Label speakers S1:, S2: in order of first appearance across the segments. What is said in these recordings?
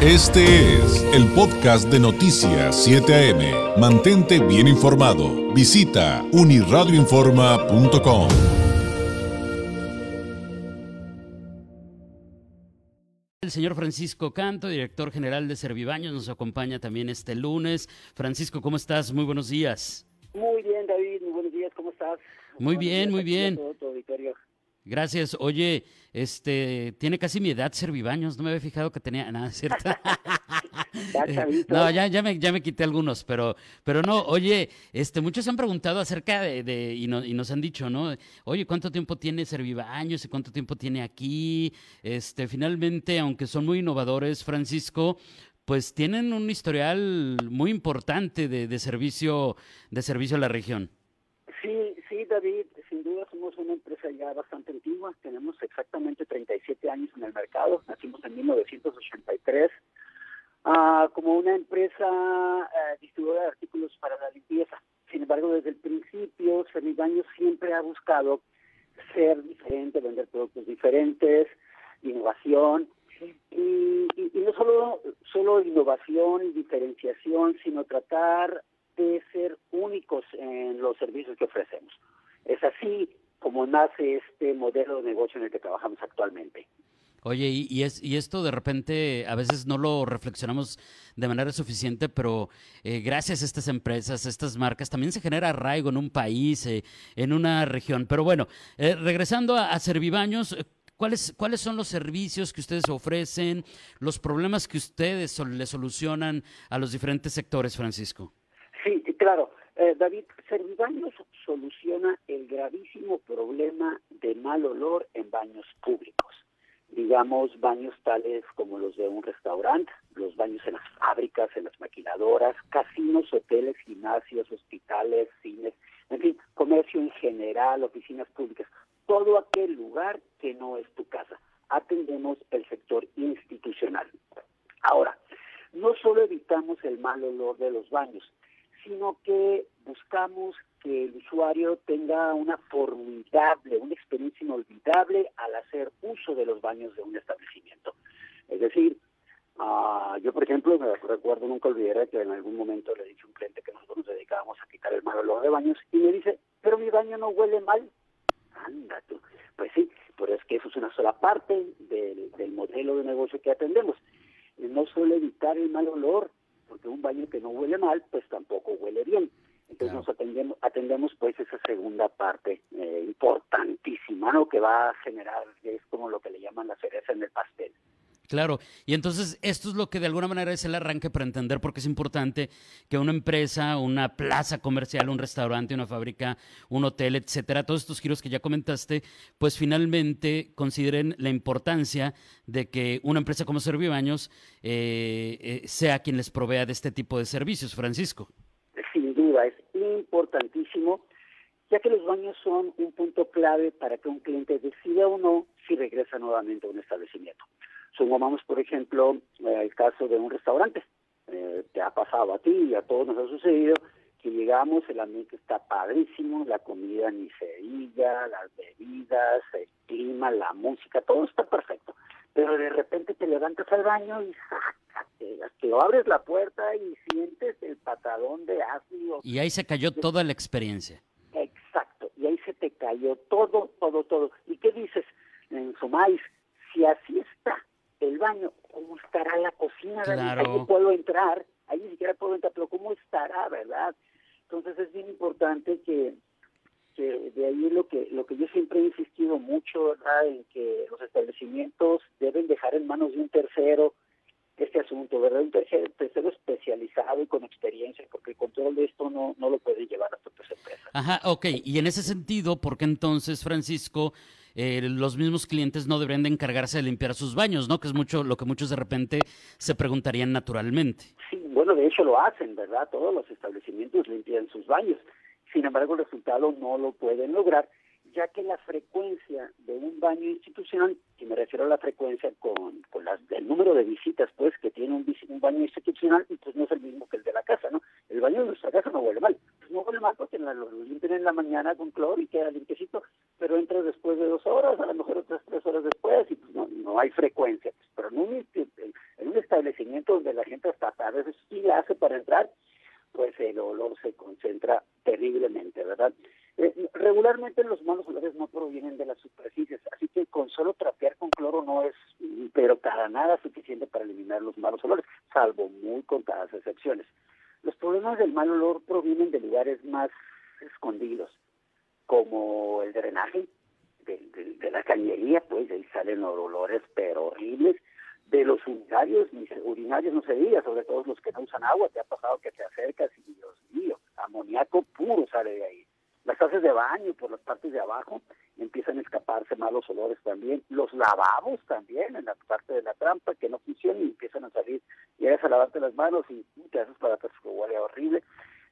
S1: Este es el podcast de Noticias 7 AM. Mantente bien informado. Visita uniradioinforma.com.
S2: El señor Francisco Canto, director general de Servibaños, nos acompaña también este lunes. Francisco, ¿cómo estás? Muy buenos días.
S3: Muy bien, David, muy buenos días, ¿cómo estás?
S2: Muy
S3: Buenos
S2: bien,
S3: días
S2: muy bien.
S3: todo tu auditorio.
S2: Gracias. Oye, este, tiene casi mi edad Servibaños. No me había fijado que tenía nada, ¿cierto? No, ya, ya me, ya me quité algunos, pero, pero no, oye, este, muchos han preguntado acerca de, de- y, no- y nos han dicho, ¿no? Oye, ¿cuánto tiempo tiene Servibaños y cuánto tiempo tiene aquí? Este, finalmente, aunque son muy innovadores, Francisco, pues tienen un historial muy importante de, de servicio, de servicio a la región.
S3: Sí, sí, David, sin duda somos una empresa ya bastante antigua, tenemos exactamente 37 años en el mercado, nacimos en 1983, ah, como una empresa eh, distribuidora de artículos para la limpieza. Sin embargo, desde el principio, Servibaños siempre ha buscado ser diferente, vender productos diferentes, innovación, y no solo, solo innovación y diferenciación, sino tratar de ser únicos en los servicios que ofrecemos. Es así como nace este modelo de negocio en el que trabajamos actualmente.
S2: Oye, y, y es, y esto de repente a veces no lo reflexionamos de manera suficiente, pero eh, gracias a estas empresas, a estas marcas, también se genera arraigo en un país, eh, en una región. Pero bueno, eh, regresando a, a Servibaños, eh, ¿cuáles, ¿cuáles son los servicios que ustedes ofrecen, los problemas que ustedes sol- le solucionan a los diferentes sectores, Francisco?
S3: Sí, claro. Eh, David, Servibaños soluciona el gravísimo problema de mal olor en baños públicos. Digamos, baños tales como los de un restaurante, los baños en las fábricas, en las maquiladoras, casinos, hoteles, gimnasios, hospitales, cines, en fin, comercio en general, oficinas públicas, todo aquel lugar que no es tu casa. Atendemos el sector institucional. Ahora, no solo evitamos el mal olor de los baños, sino que buscamos que el usuario tenga una formidable, una experiencia inolvidable al hacer uso de los baños de un establecimiento. Es decir, ah, yo por ejemplo me recuerdo, nunca olvidaré que en algún momento le dije a un cliente que nosotros nos dedicábamos a quitar el mal olor de baños y me dice, pero mi baño no huele mal. Anda tú. Pues sí, pero es que eso es una sola parte del, del modelo de negocio que atendemos. No solo evitar el mal olor, porque un baño que no huele mal, pues tampoco huele bien. Entonces
S2: Claro.
S3: nos atendemos, atendemos pues esa segunda parte eh, importantísima, ¿no? Que va a generar, es como lo que le llaman la cereza en el pastel.
S2: Claro, y entonces esto es lo que de alguna manera es el arranque para entender por qué es importante que una empresa, una plaza comercial, un restaurante, una fábrica, un hotel, etcétera, todos estos giros que ya comentaste, pues finalmente consideren la importancia de que una empresa como Servibaños eh, eh, sea quien les provea de este tipo de servicios, Francisco.
S3: Es importantísimo, ya que los baños son un punto clave para que un cliente decida o no si regresa nuevamente a un establecimiento. Sumamos, por ejemplo, eh, el caso de un restaurante. Eh, te ha pasado a ti y a todos nos ha sucedido que llegamos, el ambiente está padrísimo, la comida ni se diga, las bebidas, el clima, la música, todo está perfecto. Pero de repente te levantas al baño y sácate, te abres la puerta y sientes el patadón de ácido.
S2: Y ahí se cayó toda la experiencia.
S3: Exacto, y ahí se te cayó todo, todo, todo. ¿Y qué dices en su maíz? Si así está el baño, ¿cómo estará la cocina?
S2: Claro.
S3: Ahí puedo entrar, ahí ni siquiera puedo entrar, pero ¿cómo estará, verdad? Entonces es bien importante que, que de ahí lo que lo que yo siempre he insistido mucho, ¿verdad? En que los establecimientos deben dejar en manos de un tercero este asunto, ¿verdad? Un tercero, tercero especializado y con experiencia, porque el control de esto no, no lo pueden llevar las propias empresas.
S2: Ajá, ok. Y en ese sentido, ¿por qué entonces, Francisco, eh, los mismos clientes no deberían de encargarse de limpiar sus baños, ¿no? Que es mucho lo que muchos de repente se preguntarían naturalmente.
S3: Sí, bueno, de hecho lo hacen, ¿verdad? Todos los establecimientos limpian sus baños. Sin embargo, el resultado no lo pueden lograr, ya que la frecuencia de un baño institucional, y me refiero a la frecuencia con, con las, el número de visitas, pues, que tiene un, baño institucional, y pues no es el mismo que el de la casa, ¿no? El baño de nuestra casa no huele mal. Pues no huele mal porque lo, limpian en la mañana con cloro y queda limpiecito, pero entra después de dos horas, a lo mejor otras tres horas después, y pues no, no hay frecuencia. Pero en un, en un establecimiento donde la gente hasta a veces sí la hace para entrar, pues el olor se concentra terriblemente, ¿verdad? Eh, regularmente los malos olores no provienen de las superficies, así que con solo trapear con cloro no es, pero para nada suficiente para eliminar los malos olores, salvo muy contadas excepciones. Los problemas del mal olor provienen de lugares más escondidos, como el drenaje, de, la cañería, pues ahí salen olores pero horribles, de los urinarios, mis urinarios no se diga, sobre todo los que no usan agua, te ha pasado que te acercas y Dios mío, amoníaco puro sale de ahí. Las haces de baño por las partes de abajo empiezan a escaparse malos olores también. Los lavabos también en la parte de la trampa que no funcionan y empiezan a salir. Llegas a lavarte las manos y te haces para atrás que huele horrible.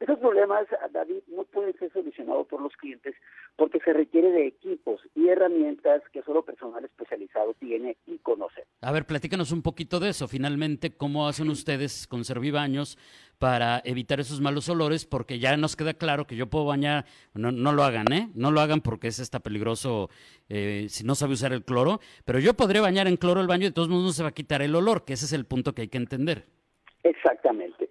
S3: Esos problemas, David, no pueden ser solucionados por los clientes porque se requiere de equipos y herramientas que solo personal especializado tiene y conoce.
S2: A ver, platícanos un poquito de eso. Finalmente, ¿cómo hacen ustedes con Servibaños para evitar esos malos olores? Porque ya nos queda claro que yo puedo bañar, no, no lo hagan, ¿eh? No lo hagan porque es está peligroso eh, si no sabe usar el cloro, pero yo podré bañar en cloro el baño y de todos modos no se va a quitar el olor, que ese es el punto que hay que entender.
S3: Exactamente.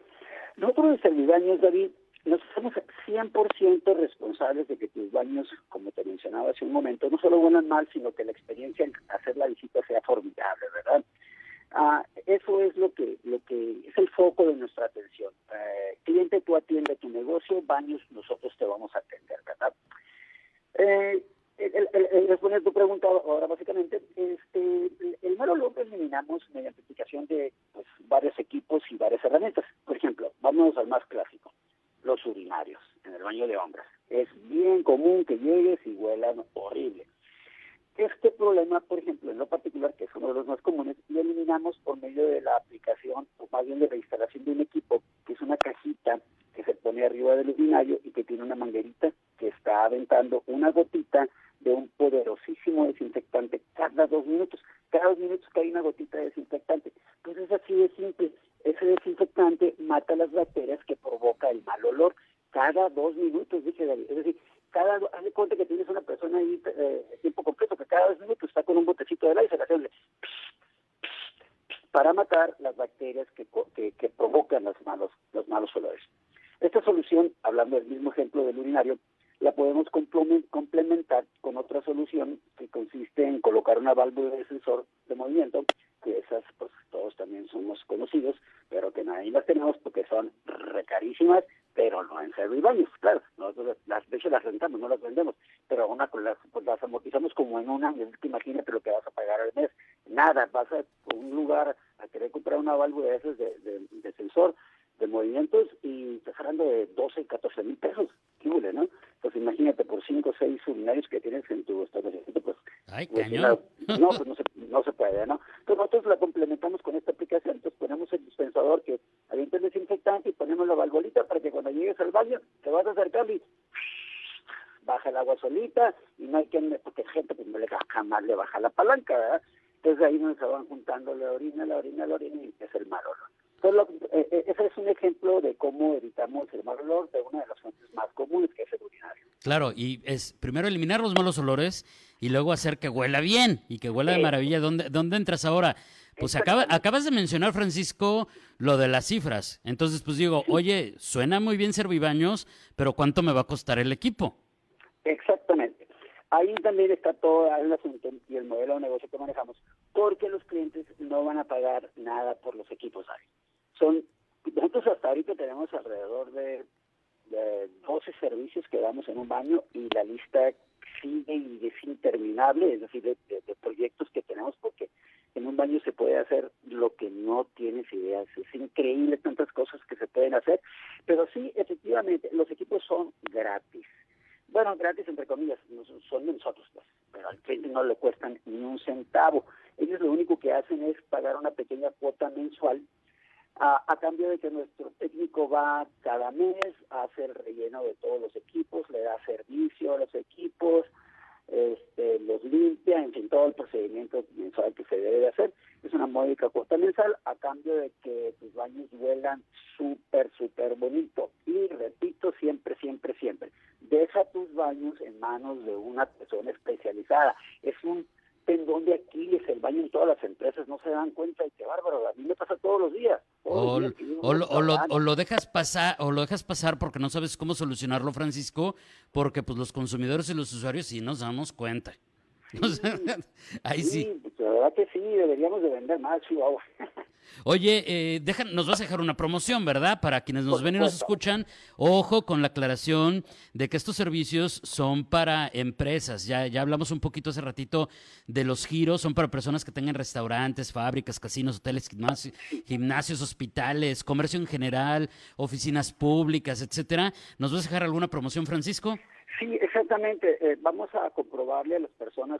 S3: Nosotros en Servibaños, David, nos hacemos 100% responsables de que tus baños, como te mencionaba hace un momento, no solo huelan mal, sino que la experiencia en hacer la visita sea formidable, ¿verdad? Ah, eso es lo que lo que es el foco de nuestra atención. Eh, cliente, tú atiende tu negocio, baños, nosotros te vamos a atender, ¿verdad? Eh, respondiendo a tu pregunta ahora básicamente, este, el mal olor lo eliminamos mediante aplicación de pues, varios equipos y varias herramientas. Por ejemplo, vamos al más clásico los urinarios en el baño de hombres. Es bien común que llegues y huelan horrible. Este problema, por ejemplo, en lo particular, que es uno de los más comunes, lo eliminamos por medio de la aplicación, o más bien de la instalación de un equipo, que es una cajita que se pone arriba del urinario y que tiene una manguerita que está aventando una gotita de un poderosísimo desinfectante cada dos minutos. Cada dos minutos cae una gotita de desinfectante. Pues es así de simple. Ese desinfectante mata las bacterias que provoca el mal olor cada dos minutos, dije David. Es decir, cada, haz de cuenta que tienes una persona ahí eh, tiempo completo que cada dos minutos está con un botecito de aire y se le hace para matar las bacterias que, que, que provocan los malos, los malos olores. Esta solución, hablando del mismo ejemplo del urinario, la podemos complementar con otra solución que consiste en colocar una válvula de sensor de movimiento, que esas pues todos también somos conocidos, pero que nadie las tenemos porque son recarísimas, pero no en servibaños, claro, nosotros las, de hecho las rentamos, no las vendemos, pero una las, pues las amortizamos como en un año, imagínate lo que vas a pagar al mes, nada, vas a un lugar a querer comprar una válvula de esas de sensor, de movimientos y estás hablando de 12 y 14 mil pesos, qué ¿no? Pues imagínate por 5 o 6 urinarios que tienes en tu establecimiento, pues,
S2: Ay,
S3: pues,
S2: cañón.
S3: no, pues no se, no se puede, ¿no? Entonces nosotros la complementamos con esta aplicación, entonces ponemos el dispensador que avienta el desinfectante y ponemos la valvolita para que cuando llegues al baño te vas a acercar y baja el agua solita y no hay que, porque gente pues no le jamás le baja la palanca, ¿verdad? Entonces ahí se van juntando la orina, la orina, la orina y es el mal olor. Eh, eh, ese es un ejemplo de cómo evitamos el mal olor de una de las fuentes más comunes, que es el urinario.
S2: Claro, y es primero eliminar los malos olores y luego hacer que huela bien y que huela de maravilla. ¿Dónde, dónde entras ahora? Pues acaba, acabas de mencionar, Francisco, lo de las cifras. Entonces, pues digo, oye, suena muy bien Servibaños, pero ¿cuánto me va a costar el equipo?
S3: Exactamente. Ahí también está todo el asunto y el modelo de negocio que manejamos, porque los clientes no van a pagar nada por los equipos ahí son nosotros hasta ahorita tenemos alrededor de, 12 servicios que damos en un baño y la lista sigue y es interminable, es decir, de, proyectos que tenemos porque en un baño se puede hacer lo que no tienes ideas, es increíble tantas cosas que se pueden hacer, pero sí, efectivamente, los equipos son gratis. Bueno, gratis entre comillas, son de nosotros, pues, pero al cliente no le cuestan ni un centavo. Ellos lo único que hacen es pagar una pequeña cuota mensual a, cambio de que nuestro técnico va cada mes a hacer relleno de todos los equipos, le da servicio a los equipos, este, los limpia, en fin, todo el procedimiento mensual que se debe de hacer. Es una módica cuota mensal a cambio de que tus baños huelan súper, súper bonito. Y repito, siempre, siempre, siempre, deja tus baños en manos de una persona especializada. Es un tendón de Aquiles, el baño en todas las empresas, no se dan cuenta y qué bárbaro, a mí me pasa todos los días.
S2: o, lo, dejas pasar o lo dejas pasar porque no sabes cómo solucionarlo, Francisco, porque pues los consumidores y los usuarios sí nos damos cuenta. ahí sí.
S3: Pues, la verdad que sí, deberíamos de vender más, Chihuahua.
S2: Oye, eh, nos vas a dejar una promoción, ¿verdad? Para quienes nos ven y nos escuchan, ojo con la aclaración de que estos servicios son para empresas. Ya, ya hablamos un poquito hace ratito de los giros, son para personas que tengan restaurantes, fábricas, casinos, hoteles, gimnasios, hospitales, comercio en general, oficinas públicas, etcétera. ¿Nos vas a dejar alguna promoción, Francisco?
S3: Sí, exactamente. Eh, vamos a comprobarle a las personas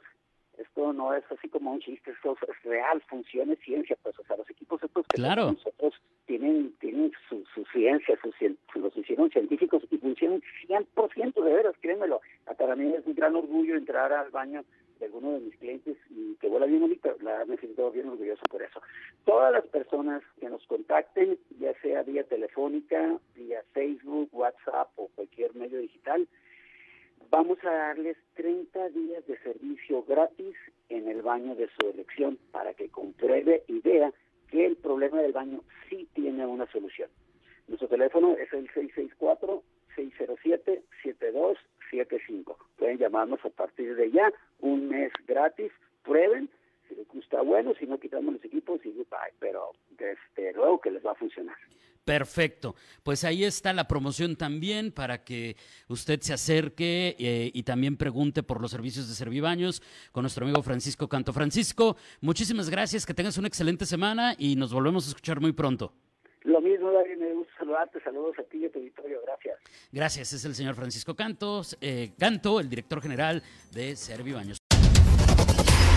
S3: esto no es así como un chiste, esto es real, funciona, es ciencia, pues, o sea, los equipos estos que
S2: claro.
S3: nosotros tienen, tienen su, ciencia, su, los hicieron científicos y funcionan 100% de veras, créemelo. Para mí es un gran orgullo entrar al baño de alguno de mis clientes y que vuela bien bonito, la me siento bien orgulloso por eso. Todas las personas que nos contacten, ya sea vía telefónica, vía Facebook, WhatsApp o cualquier medio digital, Vamos a darles 30 días de servicio gratis en el baño de su elección para que compruebe y vea que el problema del baño sí tiene una solución. Nuestro teléfono es el 664-607-7275. Pueden llamarnos a partir de ya, un mes gratis, prueben, gusta bueno, si no quitamos los equipos y bye, pero desde luego que les va a funcionar.
S2: Perfecto. Pues ahí está la promoción también para que usted se acerque eh, y también pregunte por los servicios de Servibaños con nuestro amigo Francisco Canto. Francisco, muchísimas gracias, que tengas una excelente semana y nos volvemos a escuchar muy pronto.
S3: Lo mismo, David, me gusta saludarte. Saludos a ti y a tu auditorio. Gracias.
S2: Gracias. Es el señor Francisco Cantos, eh, Canto, el director general de Servibaños.